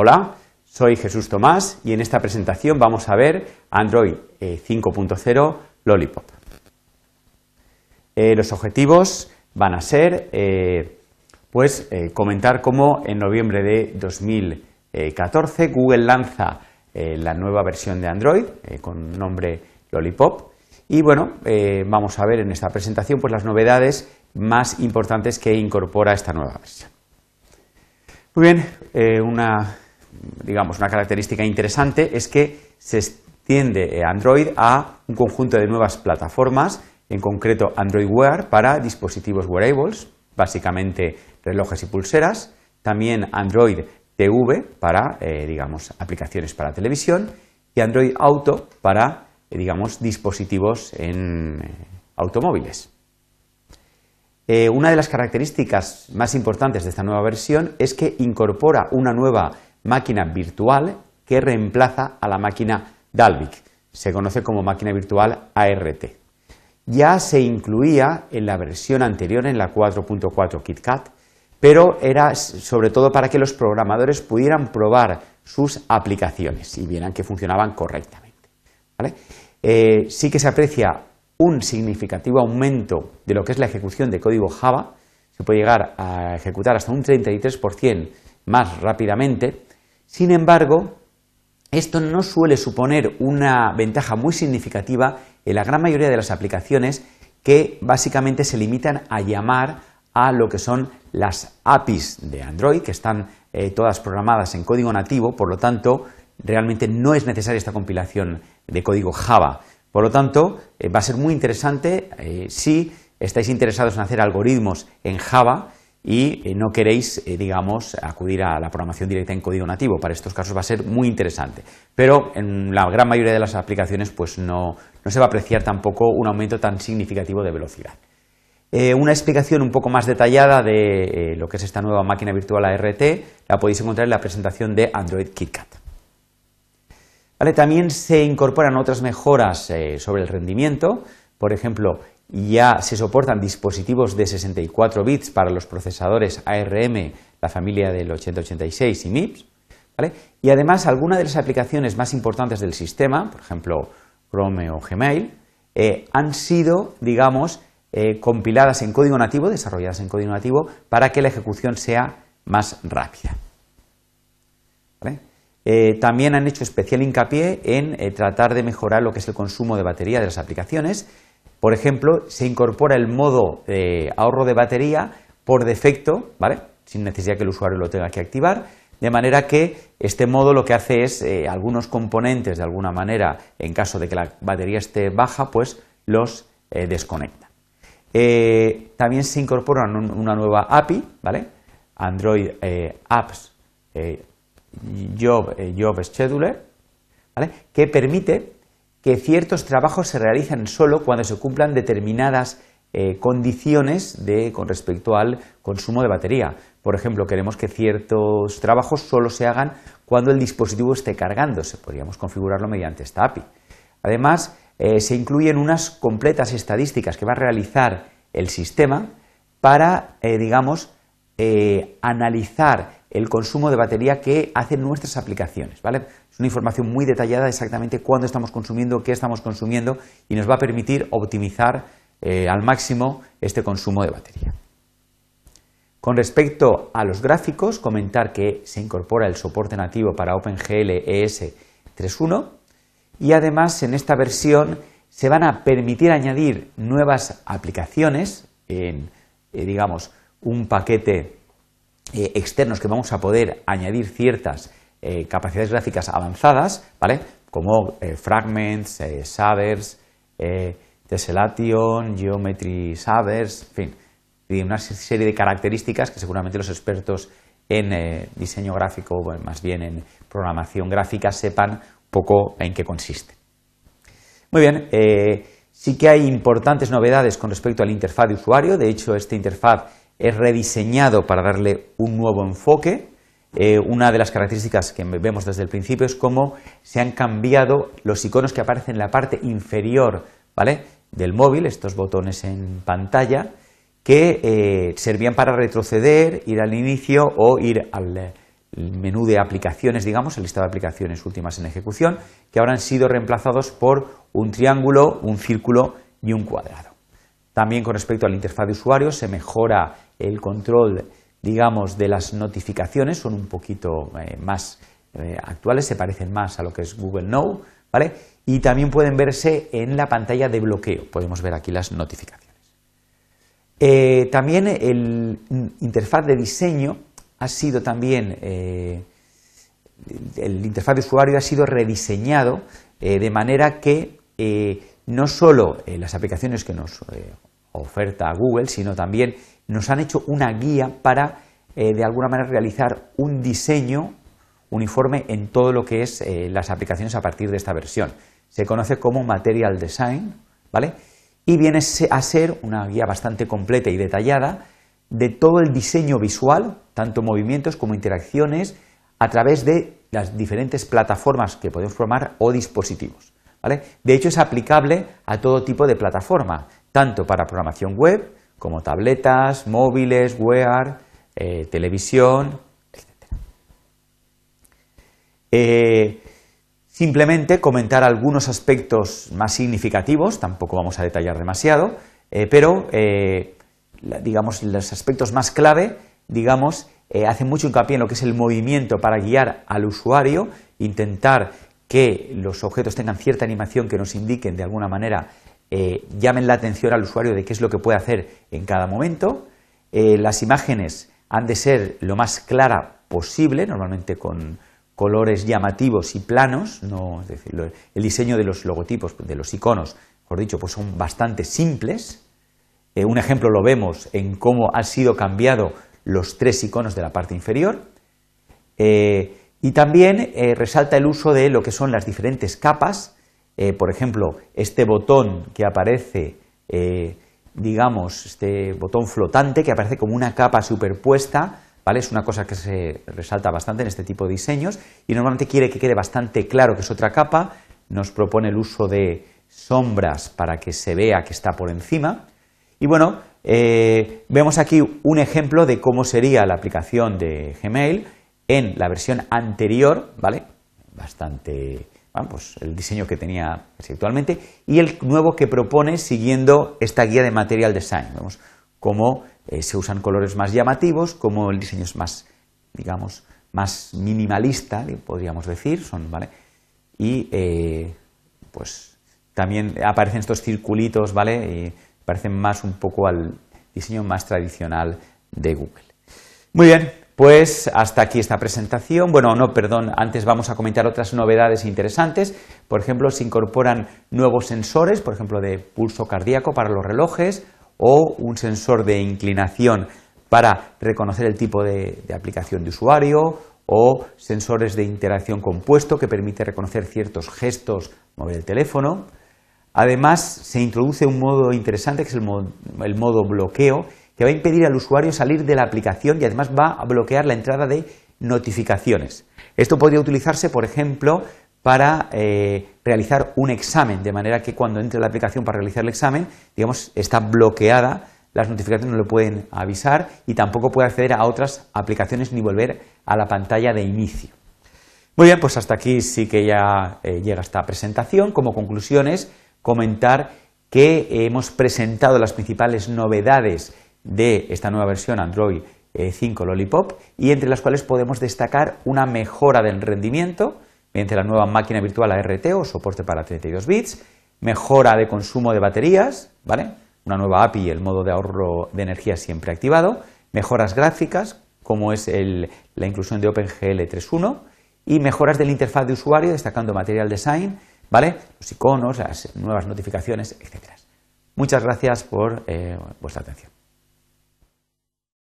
Hola, soy Jesús Tomás y en esta presentación vamos a ver Android 5.0 eh, Lollipop. Eh, los objetivos van a ser eh, pues, comentar cómo en noviembre de 2014 Google lanza la nueva versión de Android con nombre Lollipop y bueno, vamos a ver en esta presentación pues, las novedades más importantes que incorpora esta nueva versión. Muy bien, una, digamos, una característica interesante es que se extiende eh, Android a un conjunto de nuevas plataformas, en concreto Android Wear para dispositivos wearables, básicamente relojes y pulseras, también Android TV para, eh, digamos, aplicaciones para televisión y Android Auto para, digamos, dispositivos en automóviles. Eh, una de las características más importantes de esta nueva versión es que incorpora una nueva máquina virtual que reemplaza a la máquina Dalvik. Se conoce como máquina virtual ART. Ya se incluía en la versión anterior, en la 4.4 KitKat, pero era sobre todo para que los programadores pudieran probar sus aplicaciones y vieran que funcionaban correctamente. Eh, sí que se aprecia un significativo aumento de lo que es la ejecución de código Java, se puede llegar a ejecutar hasta un 33% más rápidamente. Sin embargo, esto no suele suponer una ventaja muy significativa en la gran mayoría de las aplicaciones que básicamente se limitan a llamar a lo que son las APIs de Android, que están eh, todas programadas en código nativo, por lo tanto, realmente no es necesaria esta compilación de código Java. Por lo tanto, eh, va a ser muy interesante eh, si estáis interesados en hacer algoritmos en Java y eh, no queréis, digamos, acudir a la programación directa en código nativo. Para estos casos va a ser muy interesante. Pero en la gran mayoría de las aplicaciones pues no, se va a apreciar tampoco un aumento tan significativo de velocidad. una explicación un poco más detallada de lo que es esta nueva máquina virtual ART la podéis encontrar en la presentación de Android KitKat. También se incorporan otras mejoras eh, sobre el rendimiento. Por ejemplo, ya se soportan dispositivos de 64 bits para los procesadores ARM, la familia del 8086 y MIPS. Y además, algunas de las aplicaciones más importantes del sistema, por ejemplo, Chrome o Gmail, eh, han sido, digamos, eh, compiladas en código nativo, desarrolladas en código nativo, para que la ejecución sea más rápida. Eh, también han hecho especial hincapié en tratar de mejorar lo que es el consumo de batería de las aplicaciones. Por ejemplo, se incorpora el modo de ahorro de batería por defecto, ¿vale? sin necesidad que el usuario lo tenga que activar, de manera que este modo lo que hace es eh, algunos componentes, de alguna manera, en caso de que la batería esté baja, pues los desconecta. también se incorpora una nueva API, ¿vale? Android Apps Job, eh, Job Scheduler, que permite que ciertos trabajos se realicen solo cuando se cumplan determinadas eh, condiciones con respecto al consumo de batería. Por ejemplo, queremos que ciertos trabajos solo se hagan cuando el dispositivo esté cargándose. Podríamos configurarlo mediante esta API. Además, eh, se incluyen unas completas estadísticas que va a realizar el sistema para, digamos, analizar el consumo de batería que hacen nuestras aplicaciones. ¿vale? Es una información muy detallada exactamente cuándo estamos consumiendo, qué estamos consumiendo y nos va a permitir optimizar eh, al máximo este consumo de batería. Con respecto a los gráficos, comentar que se incorpora el soporte nativo para OpenGL ES 3.1 y además en esta versión se van a permitir añadir nuevas aplicaciones en, eh, digamos, un paquete eh, externos que vamos a poder añadir ciertas eh, capacidades gráficas avanzadas, ¿vale? Como eh, fragments, shaders, tessellation, geometry shaders, en fin, una serie de características que seguramente los expertos en diseño gráfico, o más bien en programación gráfica, sepan poco en qué consiste. Muy bien, sí que hay importantes novedades con respecto a la interfaz de usuario. De hecho, esta interfaz es rediseñado para darle un nuevo enfoque. Eh, una de las características que vemos desde el principio es cómo se han cambiado los iconos que aparecen en la parte inferior del móvil, estos botones en pantalla, que eh, servían para retroceder, ir al inicio o ir al el menú de aplicaciones, digamos, el listado de aplicaciones últimas en ejecución, que ahora han sido reemplazados por un triángulo, un círculo y un cuadrado. También con respecto a la interfaz de usuario se mejora el control, digamos, de las notificaciones, son un poquito eh, más eh, actuales, se parecen más a lo que es Google Now, ¿vale? Y también pueden verse en la pantalla de bloqueo, podemos ver aquí las notificaciones. Eh, también el interfaz de diseño ha sido también, eh, el interfaz de usuario ha sido rediseñado eh, de manera que no solo las aplicaciones que nos oferta Google, sino también nos han hecho una guía para de alguna manera realizar un diseño uniforme en todo lo que es las aplicaciones a partir de esta versión. Se conoce como Material Design, ¿vale? y viene a ser una guía bastante completa y detallada de todo el diseño visual, tanto movimientos como interacciones, a través de las diferentes plataformas que podemos formar o dispositivos. De hecho, es aplicable a todo tipo de plataforma, tanto para programación web como tabletas, móviles, wear, eh, televisión, etc. Simplemente comentar algunos aspectos más significativos, tampoco vamos a detallar demasiado, eh, pero eh, digamos los aspectos más clave, digamos, eh, hacen mucho hincapié en lo que es el movimiento para guiar al usuario, intentar que los objetos tengan cierta animación que nos indiquen de alguna manera, llamen la atención al usuario de qué es lo que puede hacer en cada momento. las imágenes han de ser lo más clara posible, normalmente con, colores llamativos y planos, no, es decir, el diseño de los logotipos, de los iconos, por dicho, pues son bastante simples. Eh, un ejemplo lo vemos en cómo han sido cambiados los tres iconos de la parte inferior. Eh, y también eh, resalta el uso de lo que son las diferentes capas. Por ejemplo, este botón que aparece, digamos, este botón flotante que aparece como una capa superpuesta es una cosa que se resalta bastante en este tipo de diseños y normalmente quiere que quede bastante claro que es otra capa, nos propone el uso de sombras para que se vea que está por encima. Y bueno, eh, vemos aquí un ejemplo de cómo sería la aplicación de Gmail en la versión anterior, ¿vale? Bastante, bueno, pues el diseño que tenía actualmente y el nuevo que propone siguiendo esta guía de Material Design. Vemos cómo eh, se usan colores más llamativos, como el diseño es más, digamos, más minimalista, podríamos decir, son, ¿vale? Y eh, pues también aparecen estos circulitos, ¿vale? Y parecen más un poco al diseño más tradicional de Google. Muy bien, pues hasta aquí esta presentación. Bueno, no, perdón, antes vamos a comentar otras novedades interesantes. Por ejemplo, se incorporan nuevos sensores, por ejemplo, de pulso cardíaco para los relojes o un sensor de inclinación para reconocer el tipo de, aplicación de usuario o sensores de interacción compuesto que permite reconocer ciertos gestos, mover el teléfono. Además, se introduce un modo interesante que es el modo bloqueo, que va a impedir al usuario salir de la aplicación y además va a bloquear la entrada de notificaciones. Esto podría utilizarse, por ejemplo, para eh, realizar un examen, de manera que cuando entre la aplicación para realizar el examen, digamos, está bloqueada, las notificaciones no le pueden avisar y tampoco puede acceder a otras aplicaciones ni volver a la pantalla de inicio. Muy bien, pues hasta aquí sí que ya eh, llega esta presentación. Como conclusiones, comentar que hemos presentado las principales novedades de esta nueva versión Android 5 eh, Lollipop y entre las cuales podemos destacar una mejora del rendimiento, mediante la nueva máquina virtual ART o soporte para 32 bits, mejora de consumo de baterías, ¿vale? Una nueva API y el modo de ahorro de energía siempre activado, mejoras gráficas, como es la inclusión de OpenGL 3.1 y mejoras de la interfaz de usuario, destacando Material Design, ¿vale? Los iconos, las nuevas notificaciones, etc. Muchas gracias por eh, vuestra atención.